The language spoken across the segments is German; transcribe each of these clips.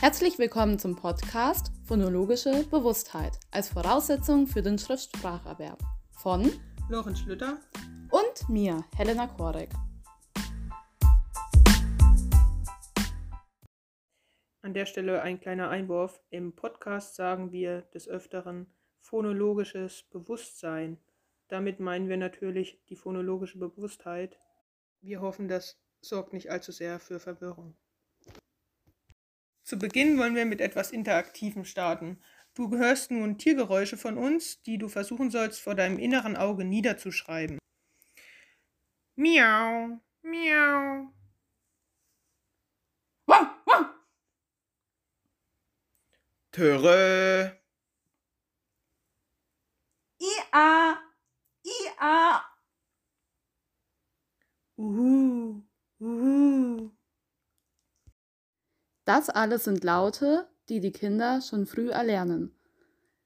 Herzlich willkommen zum Podcast Phonologische Bewusstheit als Voraussetzung für den Schriftspracherwerb von Lorenz Schlüter und mir, Helena Korek. An der Stelle ein kleiner Einwurf. Im Podcast sagen wir des Öfteren phonologisches Bewusstsein. Damit meinen wir natürlich die phonologische Bewusstheit. Wir hoffen, das sorgt nicht allzu sehr für Verwirrung. Zu Beginn wollen wir mit etwas Interaktivem starten. Du hörst nun Tiergeräusche von uns, die du versuchen sollst, vor deinem inneren Auge niederzuschreiben. Miau, miau. Wow, wow. Töre. Ia, ia. Uhu, uhu. Das alles sind Laute, die die Kinder schon früh erlernen.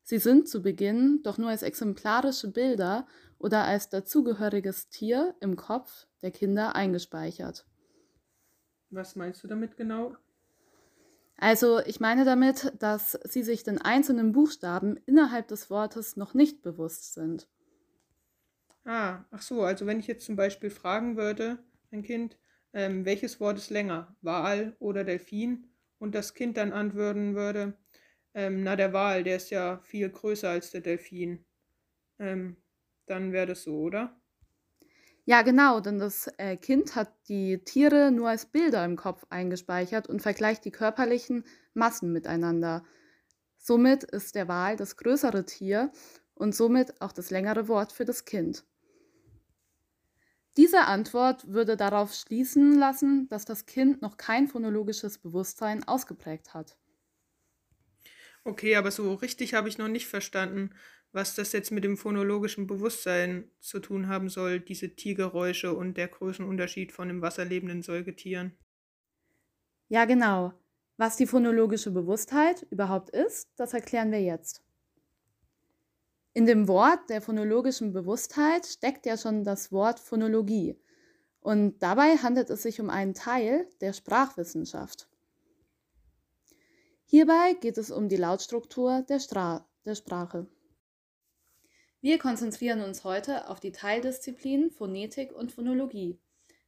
Sie sind zu Beginn doch nur als exemplarische Bilder oder als dazugehöriges Tier im Kopf der Kinder eingespeichert. Was meinst du damit genau? Also ich meine damit, dass sie sich den einzelnen Buchstaben innerhalb des Wortes noch nicht bewusst sind. Ah, ach so, also wenn ich jetzt zum Beispiel fragen würde, ein Kind, ähm, welches Wort ist länger, Wal oder Delfin, und das Kind dann antworten würde, ähm, na der Wal, der ist ja viel größer als der Delfin, ähm, dann wäre das so, oder? Ja, genau, denn das äh, Kind hat die Tiere nur als Bilder im Kopf eingespeichert und vergleicht die körperlichen Massen miteinander. Somit ist der Wal das größere Tier und somit auch das längere Wort für das Kind. Diese Antwort würde darauf schließen lassen, dass das Kind noch kein phonologisches Bewusstsein ausgeprägt hat. Okay, aber so richtig habe ich noch nicht verstanden, was das jetzt mit dem phonologischen Bewusstsein zu tun haben soll, diese Tiergeräusche und der Größenunterschied von dem wasserlebenden Säugetieren. Ja, genau. Was die phonologische Bewusstheit überhaupt ist, das erklären wir jetzt. In dem Wort der phonologischen Bewusstheit steckt ja schon das Wort Phonologie. Und dabei handelt es sich um einen Teil der Sprachwissenschaft. Hierbei geht es um die Lautstruktur der, Stra der Sprache. Wir konzentrieren uns heute auf die Teildisziplinen Phonetik und Phonologie.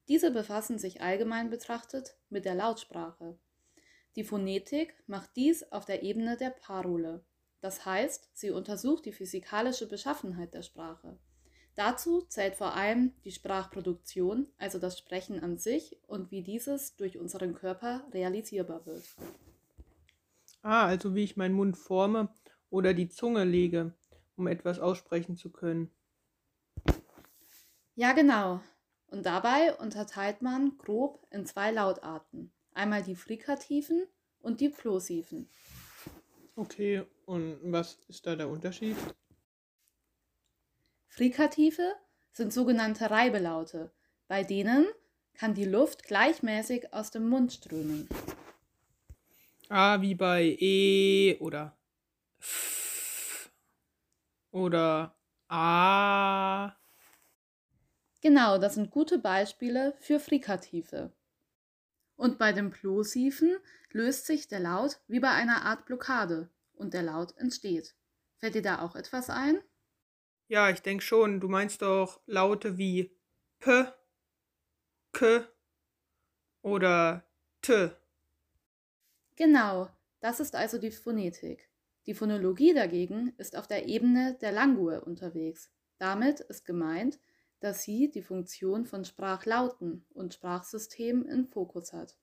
Diese befassen sich allgemein betrachtet mit der Lautsprache. Die Phonetik macht dies auf der Ebene der Parole. Das heißt, sie untersucht die physikalische Beschaffenheit der Sprache. Dazu zählt vor allem die Sprachproduktion, also das Sprechen an sich und wie dieses durch unseren Körper realisierbar wird. Ah, also wie ich meinen Mund forme oder die Zunge lege, um etwas aussprechen zu können. Ja, genau. Und dabei unterteilt man grob in zwei Lautarten. Einmal die frikativen und die plosiven. Okay, und was ist da der Unterschied? Frikative sind sogenannte Reibelaute. Bei denen kann die Luft gleichmäßig aus dem Mund strömen. Ah, wie bei E oder F oder A. Genau, das sind gute Beispiele für Frikative. Und bei den Plosiven löst sich der Laut wie bei einer Art Blockade und der Laut entsteht. Fällt dir da auch etwas ein? Ja, ich denke schon. Du meinst doch Laute wie P, K oder T. Genau, das ist also die Phonetik. Die Phonologie dagegen ist auf der Ebene der Langue unterwegs. Damit ist gemeint, dass sie die Funktion von Sprachlauten und Sprachsystemen in Fokus hat.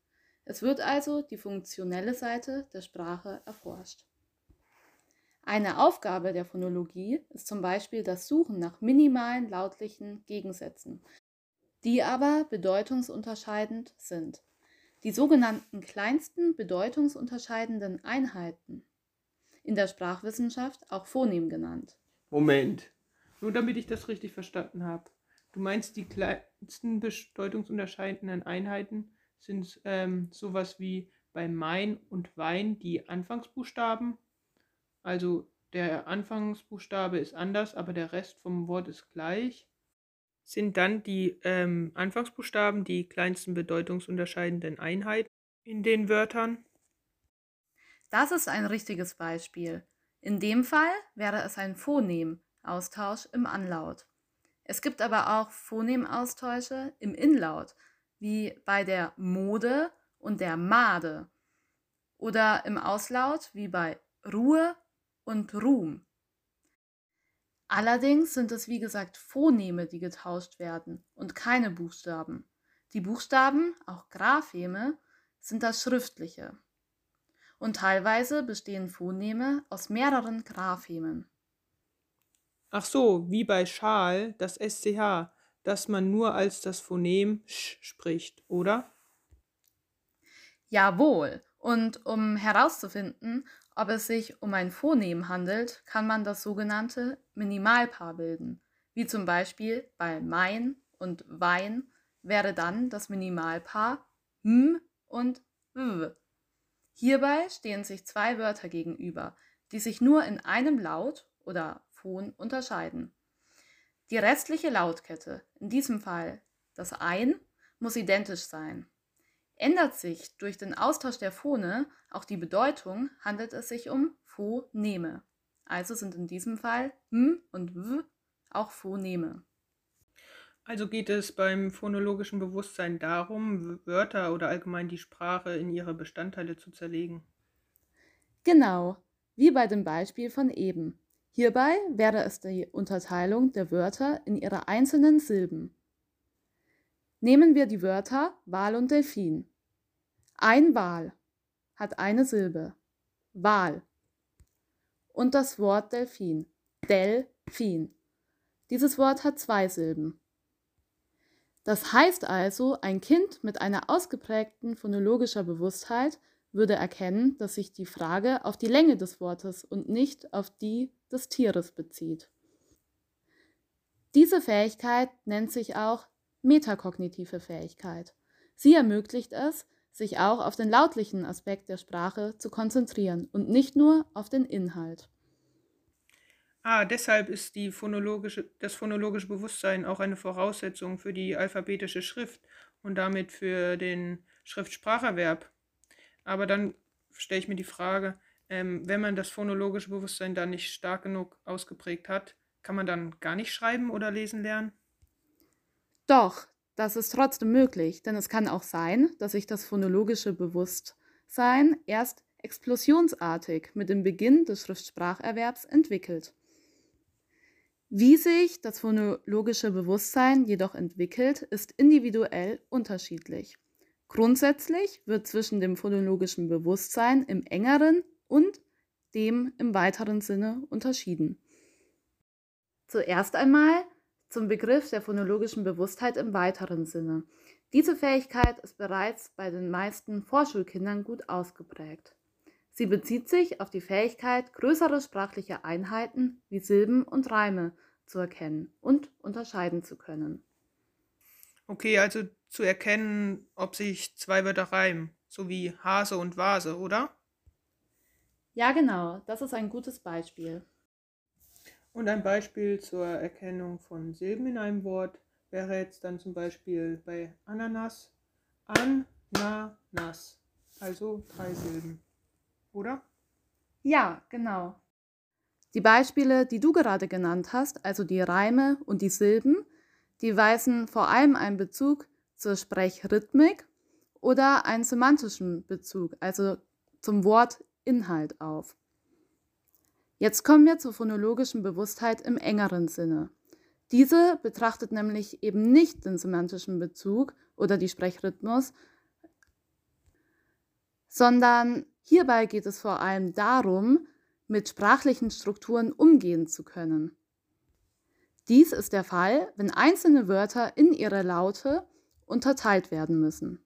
Es wird also die funktionelle Seite der Sprache erforscht. Eine Aufgabe der Phonologie ist zum Beispiel das Suchen nach minimalen lautlichen Gegensätzen, die aber bedeutungsunterscheidend sind. Die sogenannten kleinsten bedeutungsunterscheidenden Einheiten, in der Sprachwissenschaft auch Phonem genannt. Moment, nur damit ich das richtig verstanden habe. Du meinst, die kleinsten bedeutungsunterscheidenden Einheiten sind ähm, sowas wie bei Mein und Wein die Anfangsbuchstaben. Also der Anfangsbuchstabe ist anders, aber der Rest vom Wort ist gleich. Sind dann die ähm, Anfangsbuchstaben die kleinsten bedeutungsunterscheidenden Einheiten in den Wörtern? Das ist ein richtiges Beispiel. In dem Fall wäre es ein Phonem-Austausch im Anlaut. Es gibt aber auch Phonemaustausche im Inlaut, wie bei der Mode und der Made. Oder im Auslaut wie bei Ruhe und Ruhm. Allerdings sind es wie gesagt Phoneme, die getauscht werden und keine Buchstaben. Die Buchstaben, auch Grapheme, sind das Schriftliche. Und teilweise bestehen Phoneme aus mehreren Graphemen. Ach so, wie bei Schal, das SCH, das man nur als das Phonem sch spricht, oder? Jawohl. Und um herauszufinden, ob es sich um ein Phonem handelt, kann man das sogenannte Minimalpaar bilden, wie zum Beispiel bei mein und Wein wäre dann das Minimalpaar m und w. Hierbei stehen sich zwei Wörter gegenüber, die sich nur in einem Laut oder Phon unterscheiden. Die restliche Lautkette, in diesem Fall das ein, muss identisch sein. Ändert sich durch den Austausch der Phone auch die Bedeutung, handelt es sich um Phoneme. Also sind in diesem Fall M und W auch Phoneme. Also geht es beim phonologischen Bewusstsein darum, Wörter oder allgemein die Sprache in ihre Bestandteile zu zerlegen. Genau, wie bei dem Beispiel von eben. Hierbei wäre es die Unterteilung der Wörter in ihre einzelnen Silben. Nehmen wir die Wörter Wal und Delfin. Ein Wal hat eine Silbe. Wal. Und das Wort Delfin. Delfin. Dieses Wort hat zwei Silben. Das heißt also, ein Kind mit einer ausgeprägten phonologischer Bewusstheit würde erkennen, dass sich die Frage auf die Länge des Wortes und nicht auf die des Tieres bezieht. Diese Fähigkeit nennt sich auch metakognitive Fähigkeit. Sie ermöglicht es, sich auch auf den lautlichen Aspekt der Sprache zu konzentrieren und nicht nur auf den Inhalt. Ah, deshalb ist phonologische, das phonologische Bewusstsein auch eine Voraussetzung für die alphabetische Schrift und damit für den Schriftspracherwerb. Aber dann stelle ich mir die Frage, ähm, wenn man das phonologische Bewusstsein dann nicht stark genug ausgeprägt hat, kann man dann gar nicht schreiben oder lesen lernen? Doch, das ist trotzdem möglich, denn es kann auch sein, dass sich das phonologische Bewusstsein erst explosionsartig mit dem Beginn des Schriftspracherwerbs entwickelt. Wie sich das phonologische Bewusstsein jedoch entwickelt, ist individuell unterschiedlich. Grundsätzlich wird zwischen dem phonologischen Bewusstsein im engeren und dem im weiteren Sinne unterschieden. Zuerst einmal zum Begriff der phonologischen Bewusstheit im weiteren Sinne. Diese Fähigkeit ist bereits bei den meisten Vorschulkindern gut ausgeprägt. Sie bezieht sich auf die Fähigkeit, größere sprachliche Einheiten wie Silben und Reime zu erkennen und unterscheiden zu können. Okay, also zu erkennen, ob sich zwei Wörter reimen, so wie Hase und Vase, oder? Ja, genau, das ist ein gutes Beispiel. Und ein Beispiel zur Erkennung von Silben in einem Wort wäre jetzt dann zum Beispiel bei Ananas Ananas, also drei Silben, oder? Ja, genau. Die Beispiele, die du gerade genannt hast, also die Reime und die Silben, die weisen vor allem einen Bezug zur Sprechrhythmik oder einen semantischen Bezug, also zum Wortinhalt auf. Jetzt kommen wir zur phonologischen Bewusstheit im engeren Sinne. Diese betrachtet nämlich eben nicht den semantischen Bezug oder die Sprechrhythmus, sondern hierbei geht es vor allem darum, mit sprachlichen Strukturen umgehen zu können. Dies ist der Fall, wenn einzelne Wörter in ihre Laute unterteilt werden müssen.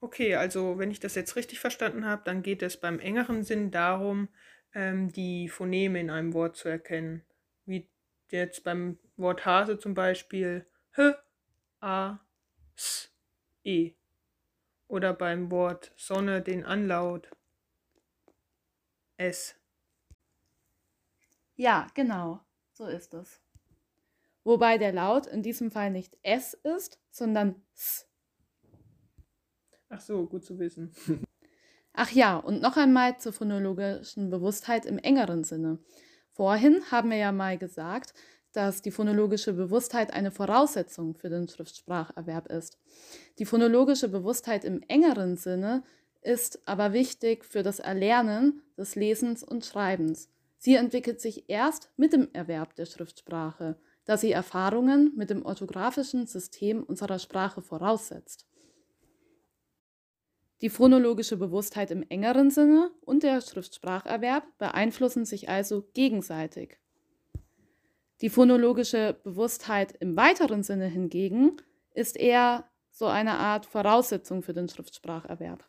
Okay, also wenn ich das jetzt richtig verstanden habe, dann geht es beim engeren Sinn darum, ähm, die Phoneme in einem Wort zu erkennen. Wie jetzt beim Wort Hase zum Beispiel H, A, S, E. Oder beim Wort Sonne den Anlaut S. Ja, genau, so ist es. Wobei der Laut in diesem Fall nicht S ist, sondern S. Ach so, gut zu wissen. Ach ja, und noch einmal zur phonologischen Bewusstheit im engeren Sinne. Vorhin haben wir ja mal gesagt, dass die phonologische Bewusstheit eine Voraussetzung für den Schriftspracherwerb ist. Die phonologische Bewusstheit im engeren Sinne ist aber wichtig für das Erlernen des Lesens und Schreibens. Sie entwickelt sich erst mit dem Erwerb der Schriftsprache, da sie Erfahrungen mit dem orthografischen System unserer Sprache voraussetzt. Die phonologische Bewusstheit im engeren Sinne und der Schriftspracherwerb beeinflussen sich also gegenseitig. Die phonologische Bewusstheit im weiteren Sinne hingegen ist eher so eine Art Voraussetzung für den Schriftspracherwerb.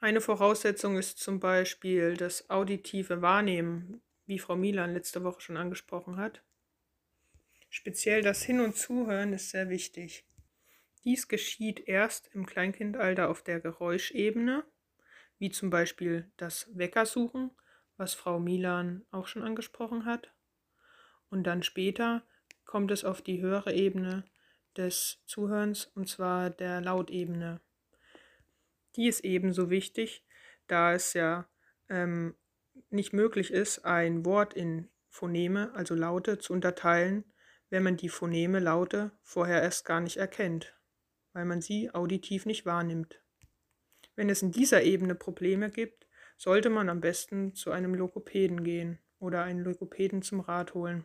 Eine Voraussetzung ist zum Beispiel das auditive Wahrnehmen, wie Frau Milan letzte Woche schon angesprochen hat. Speziell das Hin- und Zuhören ist sehr wichtig. Dies geschieht erst im Kleinkindalter auf der Geräuschebene, wie zum Beispiel das Weckersuchen, was Frau Milan auch schon angesprochen hat. Und dann später kommt es auf die höhere Ebene des Zuhörens, und zwar der Lautebene. Die ist ebenso wichtig, da es ja ähm, nicht möglich ist, ein Wort in Phoneme, also Laute, zu unterteilen, wenn man die Phoneme Laute vorher erst gar nicht erkennt weil man sie auditiv nicht wahrnimmt. Wenn es in dieser Ebene Probleme gibt, sollte man am besten zu einem Logopäden gehen oder einen Logopäden zum Rat holen.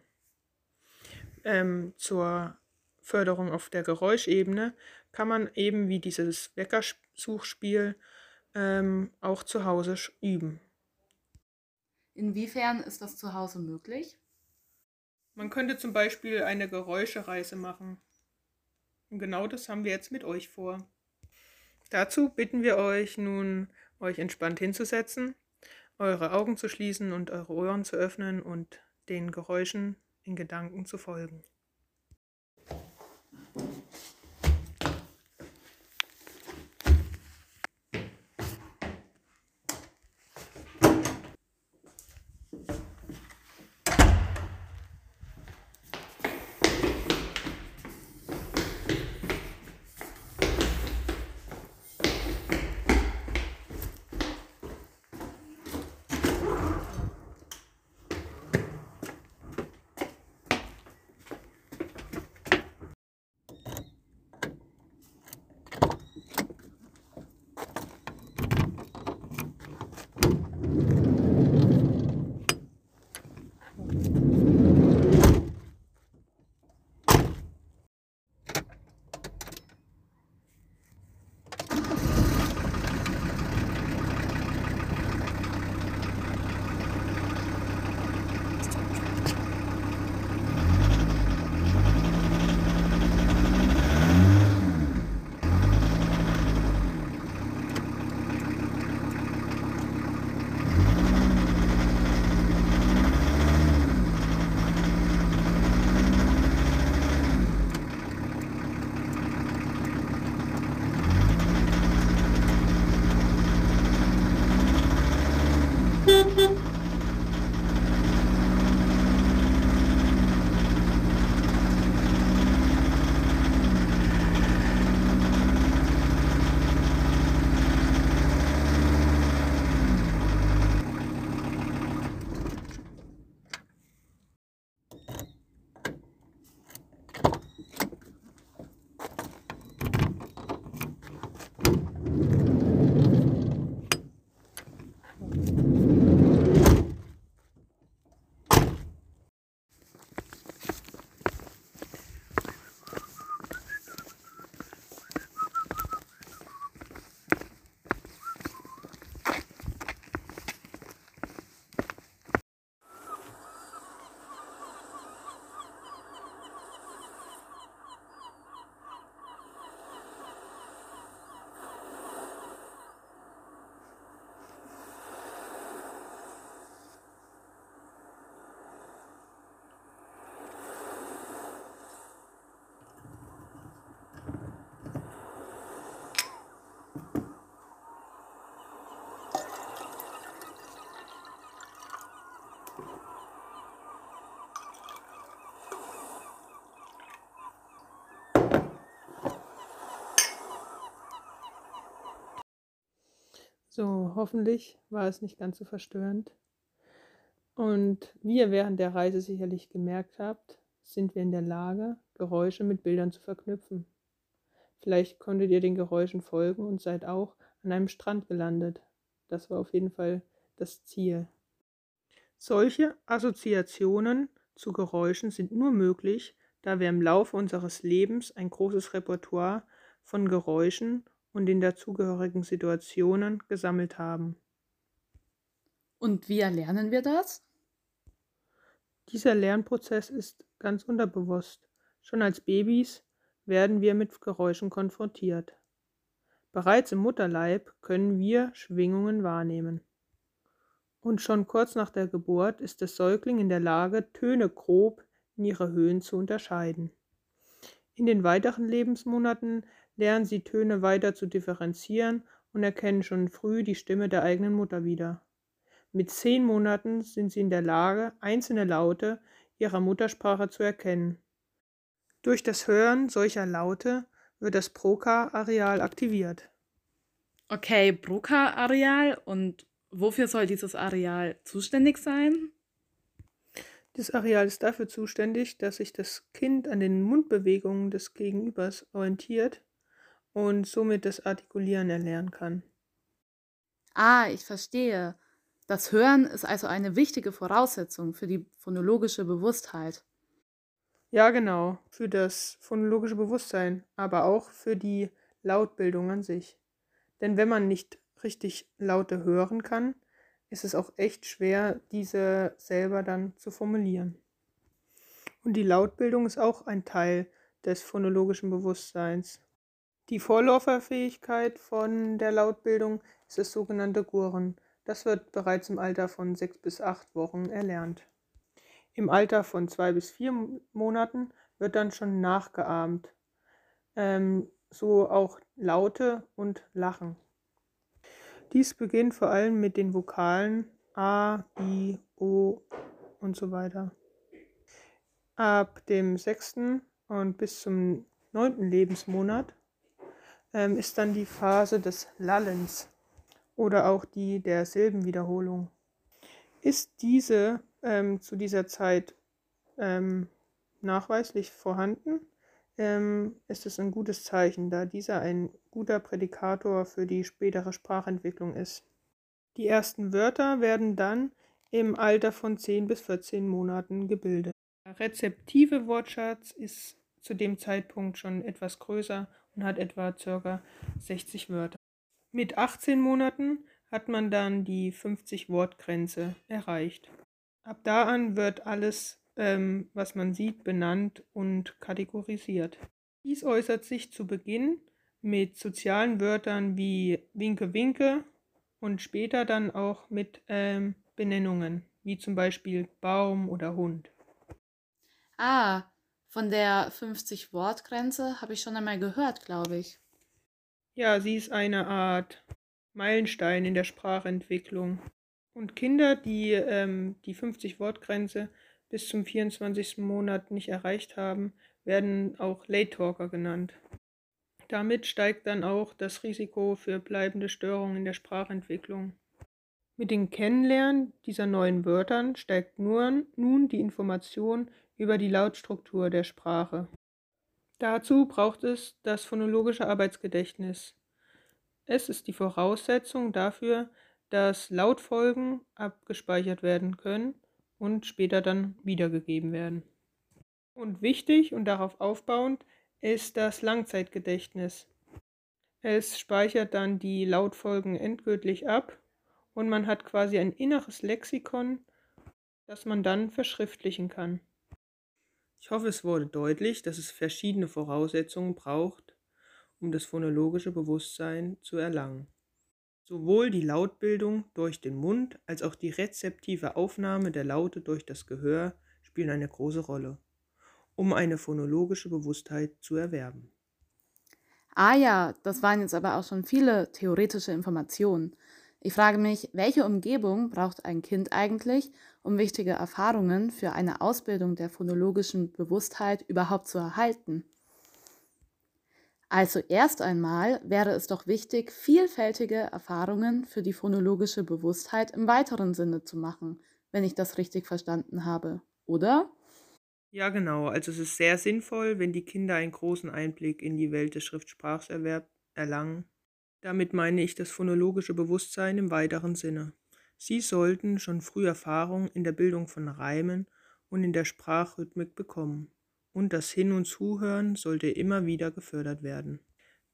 Ähm, zur Förderung auf der Geräuschebene kann man eben wie dieses Weckersuchspiel ähm, auch zu Hause üben. Inwiefern ist das zu Hause möglich? Man könnte zum Beispiel eine Geräuschereise machen. Und genau das haben wir jetzt mit euch vor. Dazu bitten wir euch nun, euch entspannt hinzusetzen, eure Augen zu schließen und eure Ohren zu öffnen und den Geräuschen in Gedanken zu folgen. So, hoffentlich war es nicht ganz so verstörend. Und wie ihr während der Reise sicherlich gemerkt habt, sind wir in der Lage, Geräusche mit Bildern zu verknüpfen. Vielleicht konntet ihr den Geräuschen folgen und seid auch an einem Strand gelandet. Das war auf jeden Fall das Ziel. Solche Assoziationen zu Geräuschen sind nur möglich, da wir im Laufe unseres Lebens ein großes Repertoire von Geräuschen und den dazugehörigen Situationen gesammelt haben. Und wie erlernen wir das? Dieser Lernprozess ist ganz unterbewusst. Schon als Babys werden wir mit Geräuschen konfrontiert. Bereits im Mutterleib können wir Schwingungen wahrnehmen. Und schon kurz nach der Geburt ist der Säugling in der Lage, Töne grob in ihre Höhen zu unterscheiden. In den weiteren Lebensmonaten lernen sie Töne weiter zu differenzieren und erkennen schon früh die Stimme der eigenen Mutter wieder. Mit zehn Monaten sind sie in der Lage, einzelne Laute ihrer Muttersprache zu erkennen. Durch das Hören solcher Laute wird das Broca-Areal aktiviert. Okay, Broca-Areal und wofür soll dieses Areal zuständig sein? Das Areal ist dafür zuständig, dass sich das Kind an den Mundbewegungen des Gegenübers orientiert und somit das Artikulieren erlernen kann. Ah, ich verstehe. Das Hören ist also eine wichtige Voraussetzung für die phonologische Bewusstheit. Ja, genau, für das phonologische Bewusstsein, aber auch für die Lautbildung an sich. Denn wenn man nicht richtig Laute hören kann, ist es auch echt schwer, diese selber dann zu formulieren. Und die Lautbildung ist auch ein Teil des phonologischen Bewusstseins. Die Vorläuferfähigkeit von der Lautbildung ist das sogenannte Gurren. Das wird bereits im Alter von sechs bis acht Wochen erlernt. Im Alter von zwei bis vier Monaten wird dann schon nachgeahmt. Ähm, so auch Laute und Lachen. Dies beginnt vor allem mit den Vokalen A, I, O und so weiter. Ab dem sechsten und bis zum neunten Lebensmonat ähm, ist dann die Phase des Lallens oder auch die der Silbenwiederholung. Ist diese ähm, zu dieser Zeit ähm, nachweislich vorhanden, ähm, ist es ein gutes Zeichen, da dieser ein guter Prädikator für die spätere Sprachentwicklung ist. Die ersten Wörter werden dann im Alter von 10 bis 14 Monaten gebildet. Der rezeptive Wortschatz ist zu dem Zeitpunkt schon etwas größer und hat etwa ca. 60 Wörter. Mit 18 Monaten hat man dann die 50-Wort-Grenze erreicht. Ab da an wird alles, ähm, was man sieht, benannt und kategorisiert. Dies äußert sich zu Beginn mit sozialen Wörtern wie Winke Winke und später dann auch mit ähm, Benennungen, wie zum Beispiel Baum oder Hund. Ah, von der 50-Wort-Grenze habe ich schon einmal gehört, glaube ich. Ja, sie ist eine Art Meilenstein in der Sprachentwicklung. Und Kinder, die ähm, die 50-Wort-Grenze bis zum 24. Monat nicht erreicht haben, werden auch Late Talker genannt. Damit steigt dann auch das Risiko für bleibende Störungen in der Sprachentwicklung. Mit dem Kennenlernen dieser neuen Wörtern steigt nur, nun die Information über die Lautstruktur der Sprache. Dazu braucht es das phonologische Arbeitsgedächtnis. Es ist die Voraussetzung dafür, dass Lautfolgen abgespeichert werden können und später dann wiedergegeben werden. Und wichtig und darauf aufbauend ist das Langzeitgedächtnis. Es speichert dann die Lautfolgen endgültig ab und man hat quasi ein inneres Lexikon, das man dann verschriftlichen kann. Ich hoffe, es wurde deutlich, dass es verschiedene Voraussetzungen braucht, um das phonologische Bewusstsein zu erlangen. Sowohl die Lautbildung durch den Mund als auch die rezeptive Aufnahme der Laute durch das Gehör spielen eine große Rolle, um eine phonologische Bewusstheit zu erwerben. Ah ja, das waren jetzt aber auch schon viele theoretische Informationen. Ich frage mich, welche Umgebung braucht ein Kind eigentlich, um wichtige Erfahrungen für eine Ausbildung der phonologischen Bewusstheit überhaupt zu erhalten? Also erst einmal wäre es doch wichtig, vielfältige Erfahrungen für die phonologische Bewusstheit im weiteren Sinne zu machen, wenn ich das richtig verstanden habe, oder? Ja, genau. Also es ist sehr sinnvoll, wenn die Kinder einen großen Einblick in die Welt des Schriftspracherwerbs erlangen. Damit meine ich das phonologische Bewusstsein im weiteren Sinne. Sie sollten schon früh Erfahrung in der Bildung von Reimen und in der Sprachrhythmik bekommen und das Hin- und Zuhören sollte immer wieder gefördert werden.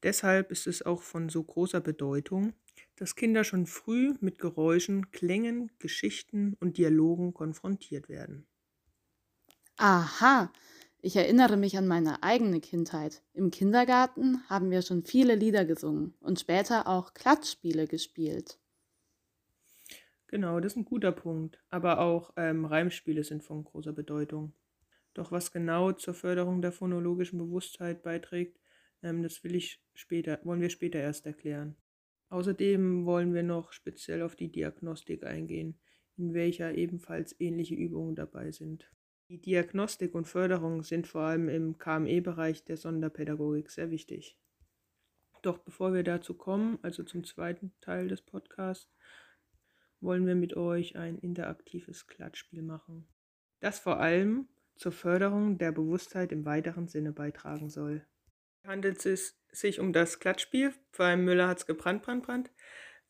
Deshalb ist es auch von so großer Bedeutung, dass Kinder schon früh mit Geräuschen, Klängen, Geschichten und Dialogen konfrontiert werden. Aha, ich erinnere mich an meine eigene Kindheit. Im Kindergarten haben wir schon viele Lieder gesungen und später auch Klatschspiele gespielt. Genau, das ist ein guter Punkt. Aber auch ähm, Reimspiele sind von großer Bedeutung. Doch was genau zur Förderung der phonologischen Bewusstheit beiträgt, ähm, das will ich später, wollen wir später erst erklären. Außerdem wollen wir noch speziell auf die Diagnostik eingehen, in welcher ebenfalls ähnliche Übungen dabei sind. Die Diagnostik und Förderung sind vor allem im KME-Bereich der Sonderpädagogik sehr wichtig. Doch bevor wir dazu kommen, also zum zweiten Teil des Podcasts, wollen wir mit euch ein interaktives Klatschspiel machen, das vor allem zur Förderung der Bewusstheit im weiteren Sinne beitragen soll. Handelt es sich um das Klatschspiel, vor allem Müller hat es gebrannt, brand, brand.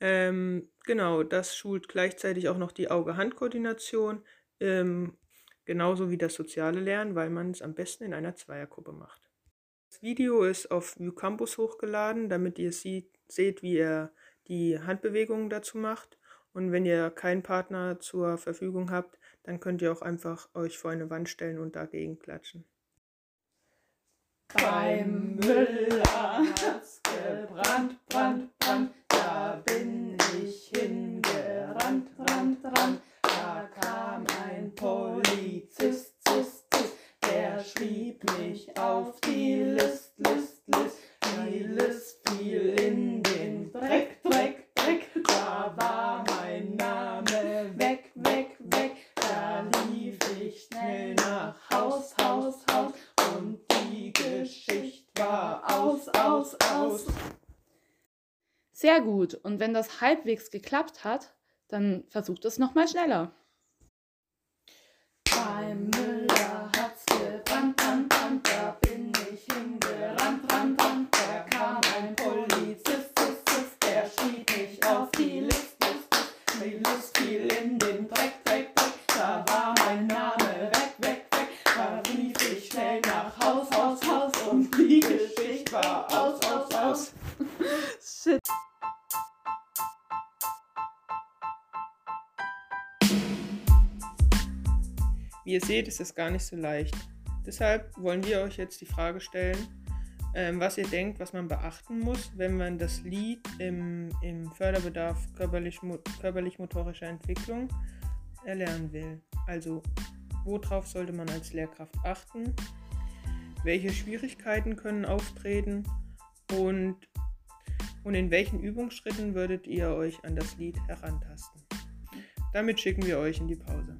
Ähm, genau, das schult gleichzeitig auch noch die Auge-Hand-Koordination, ähm, genauso wie das soziale Lernen, weil man es am besten in einer Zweiergruppe macht. Das Video ist auf ViewCampus hochgeladen, damit ihr sieht, seht, wie er die Handbewegungen dazu macht. Und wenn ihr keinen Partner zur Verfügung habt, dann könnt ihr auch einfach euch vor eine Wand stellen und dagegen klatschen. Beim Müller hat's gebrannt, brannt, brannt, da bin ich hingerannt, rannt, rannt. Da kam ein Polizist, zist, zist, der schrieb mich auf die List, List, List. Die List fiel in den Dreck, Dreck, Dreck, da war mein Name weg, weg, weg. Da lief ich schnell nach Haus, Haus, Haus und die Geschichte war aus, aus, aus. Sehr gut. Und wenn das halbwegs geklappt hat, dann versucht es nochmal schneller. Beim Müller hat's gebrannt, brannt, brannt, da bin ich hingerannt, rannt, rannt. Da kam ein Polizist, zist, zist, der schrieb mich auf die List, List, List. Die List fiel in den Dreck, Dreck, Dreck. Da war mein Name weg, weg, weg. Da rief ich schnell nach Haus, Haus, Haus und die Geschichte war aus, aus, aus. Shit. Wie ihr seht, ist es gar nicht so leicht. Deshalb wollen wir euch jetzt die Frage stellen, ähm, was ihr denkt, was man beachten muss, wenn man das Lied im, im Förderbedarf körperlich-motorischer körperlich Entwicklung erlernen will. Also, worauf sollte man als Lehrkraft achten? Welche Schwierigkeiten können auftreten? Und, und in welchen Übungsschritten würdet ihr euch an das Lied herantasten? Damit schicken wir euch in die Pause.